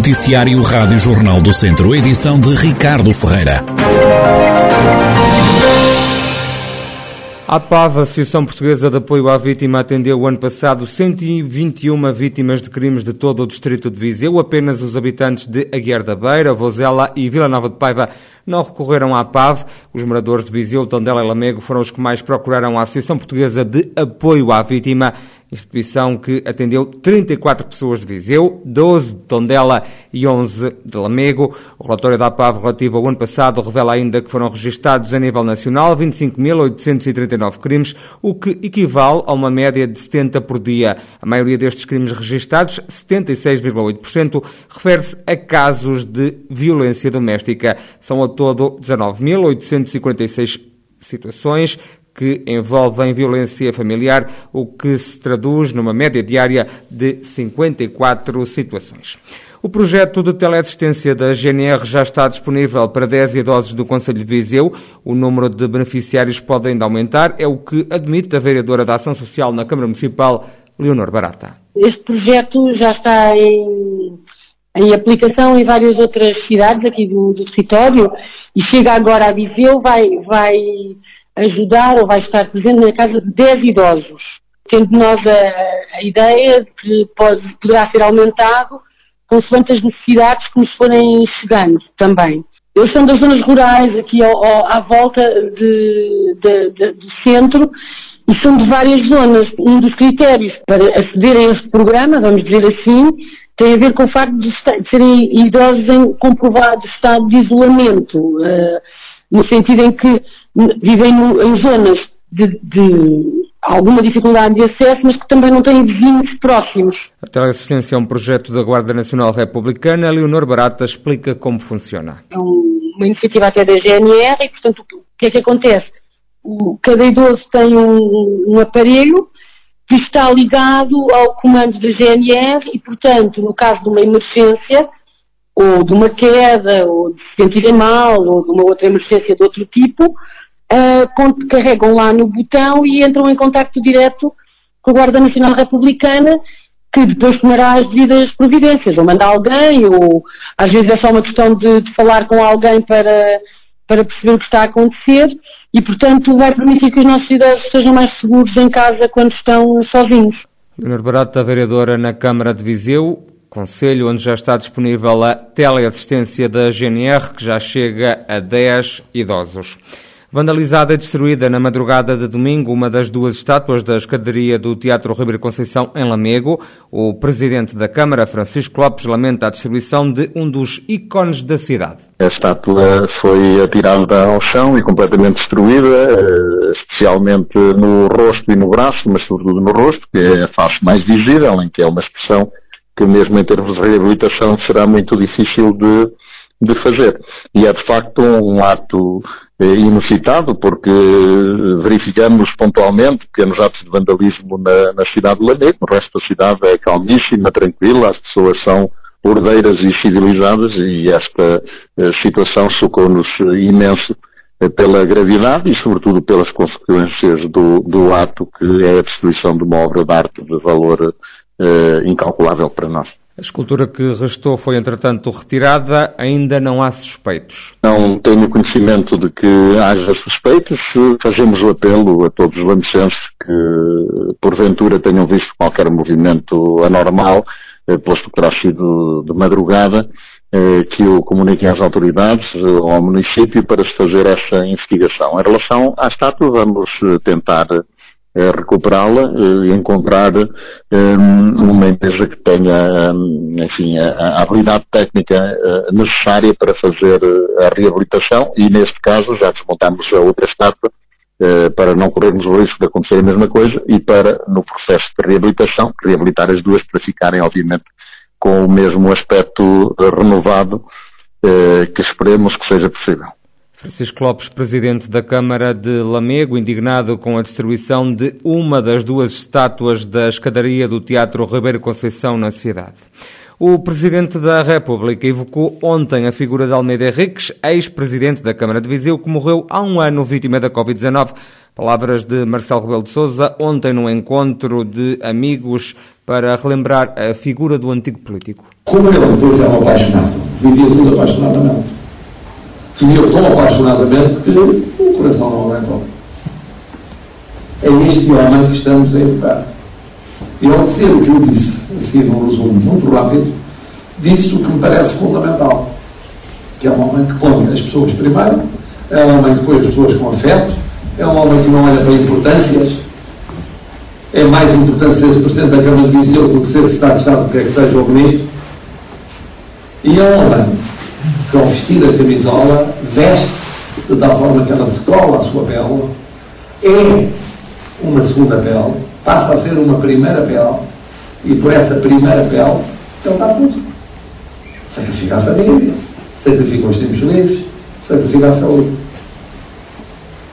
Noticiário Rádio Jornal do Centro, edição de Ricardo Ferreira. A PAV, Associação Portuguesa de Apoio à Vítima, atendeu o ano passado 121 vítimas de crimes de todo o distrito de Viseu. Apenas os habitantes de Aguiar da Beira, Vozela e Vila Nova de Paiva não recorreram à PAV. Os moradores de Viseu, Tondela e Lamego foram os que mais procuraram a Associação Portuguesa de Apoio à Vítima instituição que atendeu 34 pessoas de Viseu, 12 de Tondela e 11 de Lamego. O relatório da APAV relativo ao ano passado revela ainda que foram registados a nível nacional 25.839 crimes, o que equivale a uma média de 70 por dia. A maioria destes crimes registados, 76,8%, refere-se a casos de violência doméstica. São ao todo 19.846 situações, que envolvem violência familiar, o que se traduz numa média diária de 54 situações. O projeto de teleassistência da GNR já está disponível para 10 idosos do Conselho de Viseu. O número de beneficiários pode ainda aumentar, é o que admite a vereadora da Ação Social na Câmara Municipal, Leonor Barata. Este projeto já está em, em aplicação em várias outras cidades aqui do, do território e chega agora a Viseu, vai, vai ajudar ou vai estar presente na casa de 10 idosos, tendo nós a, a ideia de que pode, poderá ser aumentado consoante as necessidades que nos forem chegando também. Eles são das zonas rurais, aqui ao, ao, à volta de, de, de, do centro, e são de várias zonas. Um dos critérios para acederem a este programa, vamos dizer assim, tem a ver com o facto de, de serem idosos em comprovado estado de isolamento, uh, no sentido em que vivem no, em zonas de, de, alguma dificuldade de acesso, mas que também não têm vizinhos próximos. A teleassistência é um projeto da Guarda Nacional Republicana. Leonor Barata explica como funciona. É uma iniciativa até da GNR e, portanto, o que é que acontece? O, cada idoso tem um, um aparelho que está ligado ao comando da GNR e, portanto, no caso de uma emergência, ou de uma queda, ou de se sentirem mal, ou de uma outra emergência de outro tipo, uh, carregam lá no botão e entram em contacto direto com a Guarda Nacional Republicana, que depois tomará as devidas providências, ou manda alguém, ou às vezes é só uma questão de, de falar com alguém para, para perceber o que está a acontecer e, portanto, vai permitir que os nossos idosos sejam mais seguros em casa quando estão sozinhos. Leonor Barata, vereadora na Câmara de Viseu, Conselho onde já está disponível a teleassistência da GNR, que já chega a 10 idosos. Vandalizada e destruída na madrugada de domingo uma das duas estátuas da escadaria do Teatro Ribeiro Conceição em Lamego. O presidente da Câmara, Francisco Lopes, lamenta a distribuição de um dos ícones da cidade. A estátua foi atirada ao chão e completamente destruída, eh, especialmente no rosto e no braço, mas sobretudo no rosto, que é a face mais visível, em que é uma expressão que mesmo em termos de reabilitação será muito difícil de, de fazer. E é de facto um ato inusitado, porque verificamos pontualmente pequenos atos de vandalismo na, na cidade de Lamego, o resto da cidade é calmíssima, tranquila, as pessoas são ordeiras e civilizadas e esta eh, situação chocou-nos imenso eh, pela gravidade e sobretudo pelas consequências do, do ato que é a destruição de uma obra de arte de valor incalculável para nós. A escultura que restou foi, entretanto, retirada. Ainda não há suspeitos. Não tenho conhecimento de que haja suspeitos. Fazemos o apelo a todos os lamicenses que, porventura, tenham visto qualquer movimento anormal, eh, posto que terá sido de madrugada, eh, que o comuniquem às autoridades ou eh, ao município para se fazer essa investigação. Em relação à estátua, vamos tentar recuperá-la e encontrar um, uma empresa que tenha, enfim, a, habilidade técnica necessária para fazer eh, a reabilitação e, neste caso, já desmontamos a outra estátua para não corrermos o risco de acontecer a mesma coisa e para, no processo de reabilitação, reabilitar as duas para ficarem, obviamente, com o mesmo aspecto renovado que esperemos que seja possível. Francisco Lopes, presidente da Câmara de Lamego, indignado com a destruição de uma das duas estátuas da escadaria do Teatro Ribeiro Conceição na cidade. O Presidente da República evocou ontem a figura de Almeida Henriques, ex-presidente da Câmara de Viseu, que morreu há um ano vítima da Covid-19. Palavras de Marcelo Rebelo de Sousa ontem no encontro de amigos para relembrar a figura do antigo político. Como ele depois era apaixonado, vivia tudo apaixonadamente. Vivia tão apaixonadamente que o coração não aguentou. É este homem que estamos a evocar. E ao dizer o que eu disse, assim num resumo muito rápido, disse o que me parece fundamental, que é um homem que põe as pessoas primeiro, é um homem que põe as pessoas com afeto, é um homem que não olha para importâncias, é mais importante ser Presidente da Câmara de Viseu do que ser Secretário de Estado, do que é que seja o Ministro, e é um homem que ao vestir a camisola veste tal forma que ela se cola à sua pele, é uma segunda pele, passa a ser uma primeira pele, e por essa primeira pele ele dá tudo. Sacrifica a família, sacrifica os tempos livres, sacrifica a saúde.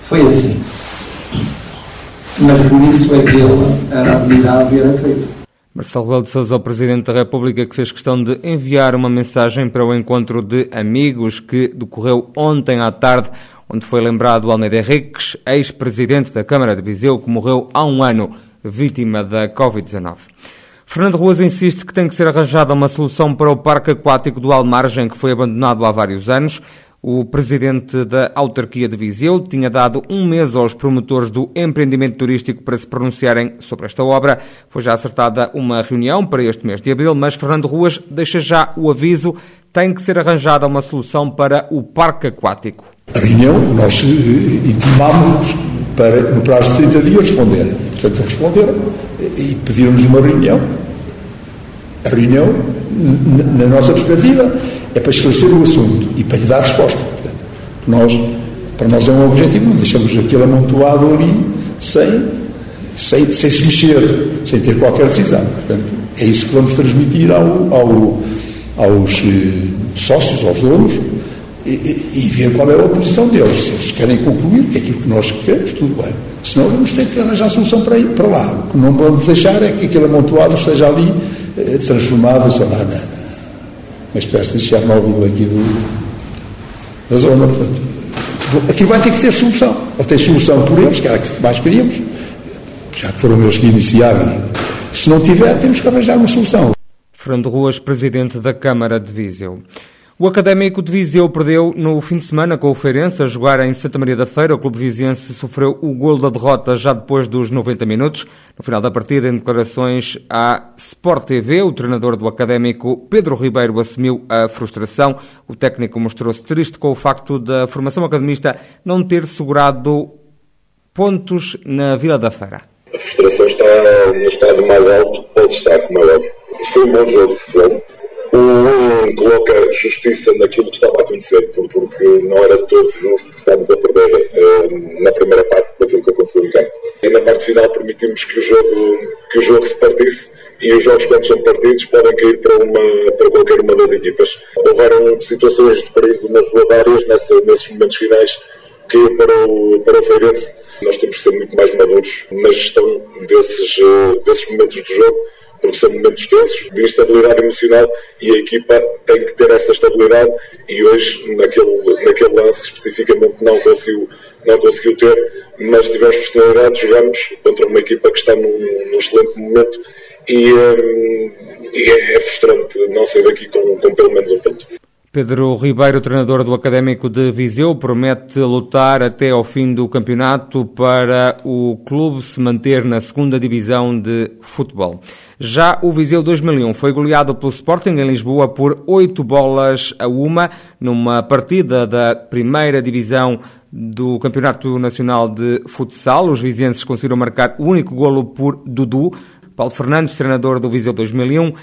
Foi assim. Mas por isso é que ele era admirado e era querido. Marcelo Rebelo de Sousa, o Presidente da República, que fez questão de enviar uma mensagem para o encontro de amigos que decorreu ontem à tarde, onde foi lembrado Almeida Henriques, ex-presidente da Câmara de Viseu, que morreu há um ano vítima da Covid-19. Fernando Ruas insiste que tem que ser arranjada uma solução para o parque aquático do Almargem, que foi abandonado há vários anos. O presidente da autarquia de Viseu tinha dado um mês aos promotores do empreendimento turístico para se pronunciarem sobre esta obra. Foi já acertada uma reunião para este mês de abril, mas Fernando Ruas deixa já o aviso: tem que ser arranjada uma solução para o parque aquático. A reunião, nós eh, intimámos para, no prazo de 30 dias, responder. Portanto, responderam e pediram-nos uma reunião. A reunião, na nossa perspectiva, é para esclarecer o assunto e para lhe dar resposta. Portanto, nós, para nós é um objetivo, não deixamos aquilo amontoado ali sem, sem, sem se mexer, sem ter qualquer decisão. Portanto, é isso que vamos transmitir ao, ao, aos eh, sócios, aos donos, e, e, ver qual é a posição deles. Se eles querem concluir, que é aquilo que nós queremos, tudo bem. Senão vamos ter que arranjar solução para ir para lá. O que não vamos deixar é que aquele amontoado esteja ali eh, transformado, sei lá, na, uma espécie de Chernobyl aqui do, da zona. Portanto, aqui vai ter que ter solução. Ou tem solução por eles, que era que mais queríamos, já que foram eles que iniciaram. Se não tiver, temos que arranjar uma solução. Fernando Ruas, presidente da Câmara de Viseu. O Académico de Viseu perdeu no fim de semana com o Feirense a jogar em Santa Maria da Feira. O clube viziense sofreu o golo da derrota já depois dos 90 minutos. No final da partida, em declarações à Sport TV, o treinador do Académico, Pedro Ribeiro, assumiu a frustração. O técnico mostrou-se triste com o facto da formação academista não ter segurado pontos na Vila da Feira. A frustração está no estado mais alto, pode estar, como é. Foi um bom jogo de futebol um coloca justiça naquilo que estava a acontecer, porque não era todo justo estarmos a perder uh, na primeira parte daquilo que aconteceu em campo. E na parte final permitimos que o jogo, que o jogo se partisse e os jogos quando são partidos podem cair para, uma, para qualquer uma das equipas. Houveram situações de perigo nas duas áreas, nessa, nesses momentos finais, que para o, para o Feirense nós temos que ser muito mais maduros na gestão desses, uh, desses momentos do jogo porque são momentos tensos de instabilidade emocional e a equipa tem que ter essa estabilidade e hoje naquele, naquele lance especificamente não conseguiu, não conseguiu ter, mas tivemos personalidade, jogamos contra uma equipa que está num, num excelente momento e, hum, e é, é, frustrante não sair daqui com, com pelo menos um ponto. Pedro Ribeiro, treinador do Académico de Viseu, promete lutar até ao fim do campeonato para o clube se manter na segunda divisão de futebol. Já o Viseu 2001 foi goleado pelo Sporting em Lisboa por oito bolas a uma numa partida da primeira divisão do Campeonato Nacional de Futsal. Os vizienses conseguiram marcar o único golo por Dudu. Paulo Fernandes, treinador do Viseu 2001,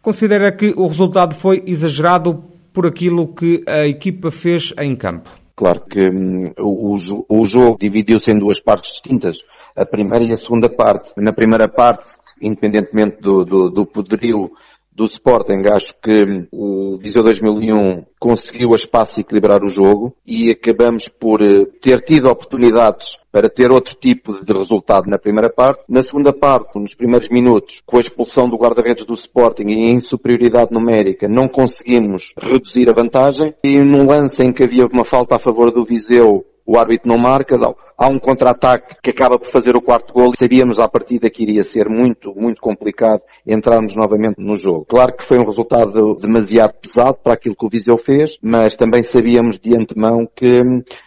considera que o resultado foi exagerado por aquilo que a equipa fez em campo. Claro que hum, o, o, jogo dividiu-se em duas partes distintas, a primeira e a segunda parte. Na primeira parte, independentemente do, do, do poderio do Sporting, acho que o Viseu 2001 conseguiu a espaço equilibrar o jogo e acabamos por eh, ter tido oportunidades para ter outro tipo de resultado na primeira parte. Na segunda parte, nos primeiros minutos, com a expulsão do guarda-redes do Sporting e em superioridade numérica, não conseguimos reduzir a vantagem e num lance em que havia uma falta a favor do Viseu, o árbitro não marca, há um contra-ataque que acaba por fazer o quarto gol e sabíamos à partida que iria ser muito, muito complicado entrarmos novamente no jogo. Claro que foi um resultado demasiado pesado para aquilo que o Viseu fez, mas também sabíamos de antemão que,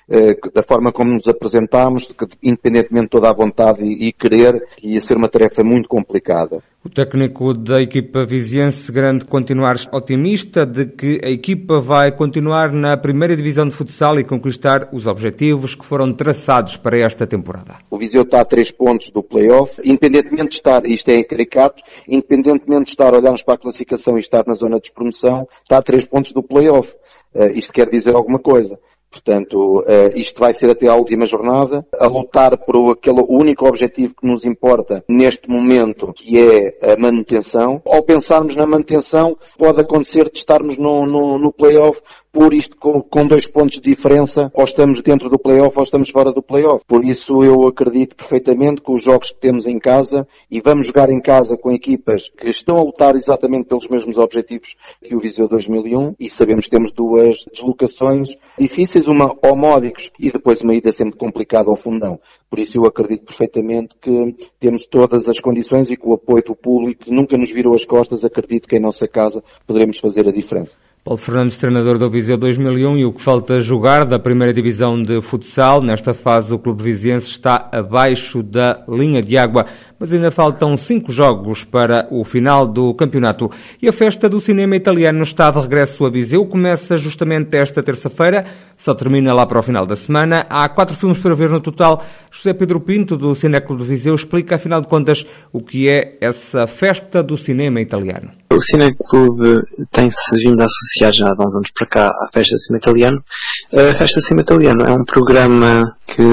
eh, da forma como nos apresentámos, que independentemente de toda a vontade e, querer, ia ser uma tarefa muito complicada. O técnico da equipa viziense garante continuar otimista de que a equipa vai continuar na primeira divisão de futsal e conquistar os objetivos que foram traçados para esta temporada. O Viseu está a três pontos do play-off, independentemente de estar, isto é caricato, independentemente de estar, olharmos para a classificação e estar na zona de promoção, está a três pontos do play-off. Uh, isto quer dizer alguma coisa. Portanto, uh, isto vai ser até à última jornada, a lutar por aquele único objetivo que nos importa neste momento, que é a manutenção. Ao pensarmos na manutenção, pode acontecer de estarmos no, no, no play-off por isto com, com, dois pontos de diferença, ou estamos dentro do playoff ou estamos fora do playoff. Por isso eu acredito perfeitamente que os jogos que temos em casa, e vamos jogar em casa com equipas que estão a lutar exatamente pelos mesmos objetivos que o Viseu 2001, e sabemos que temos duas deslocações difíceis, uma ao Módicos e depois uma ida sempre complicada ao Fundão. Por isso eu acredito perfeitamente que temos todas as condições e com o apoio do público que nunca nos virou as costas, acredito que em nossa casa poderemos fazer a diferença. Paulo Fernandes, treinador do Viseu 2001 e o que falta jogar da primeira divisão de futsal. Nesta fase o clube viziense está abaixo da linha de água, mas ainda faltam cinco jogos para o final do campeonato. E a festa do cinema italiano está de regresso a Viseu. Começa justamente esta terça-feira, só termina lá para o final da semana. Há quatro filmes para ver no total. José Pedro Pinto, do Cinéclube de Viseu, explica, afinal de contas, o que é essa festa do cinema italiano. O Cineclube tem-se vindo a associar já há uns anos para cá à Festa de Cinema Italiano. A Festa de Cinema Italiano é um programa que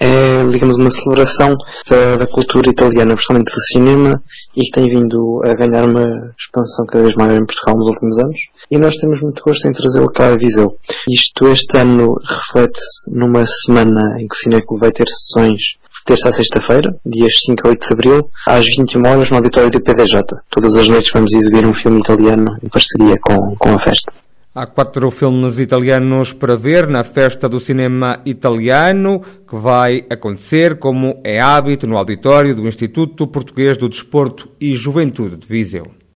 é, digamos, uma celebração da, cultura italiana, principalmente do cinema, e que tem vindo a ganhar uma expansão cada vez maior em Portugal nos últimos anos. E nós temos muito gosto em trazê-lo cá a Viseu. Isto este ano reflete-se numa semana em que o Cineclube vai ter sessões terça a sexta-feira, dias 5 a 8 de abril, às 21 horas no auditório do PDJ. Todas as noites vamos exibir um filme italiano em parceria com, com a festa. Há quatro filmes italianos para ver na Festa do Cinema Italiano, que vai acontecer, como é hábito, no auditório do Instituto Português do Desporto e Juventude de Viseu.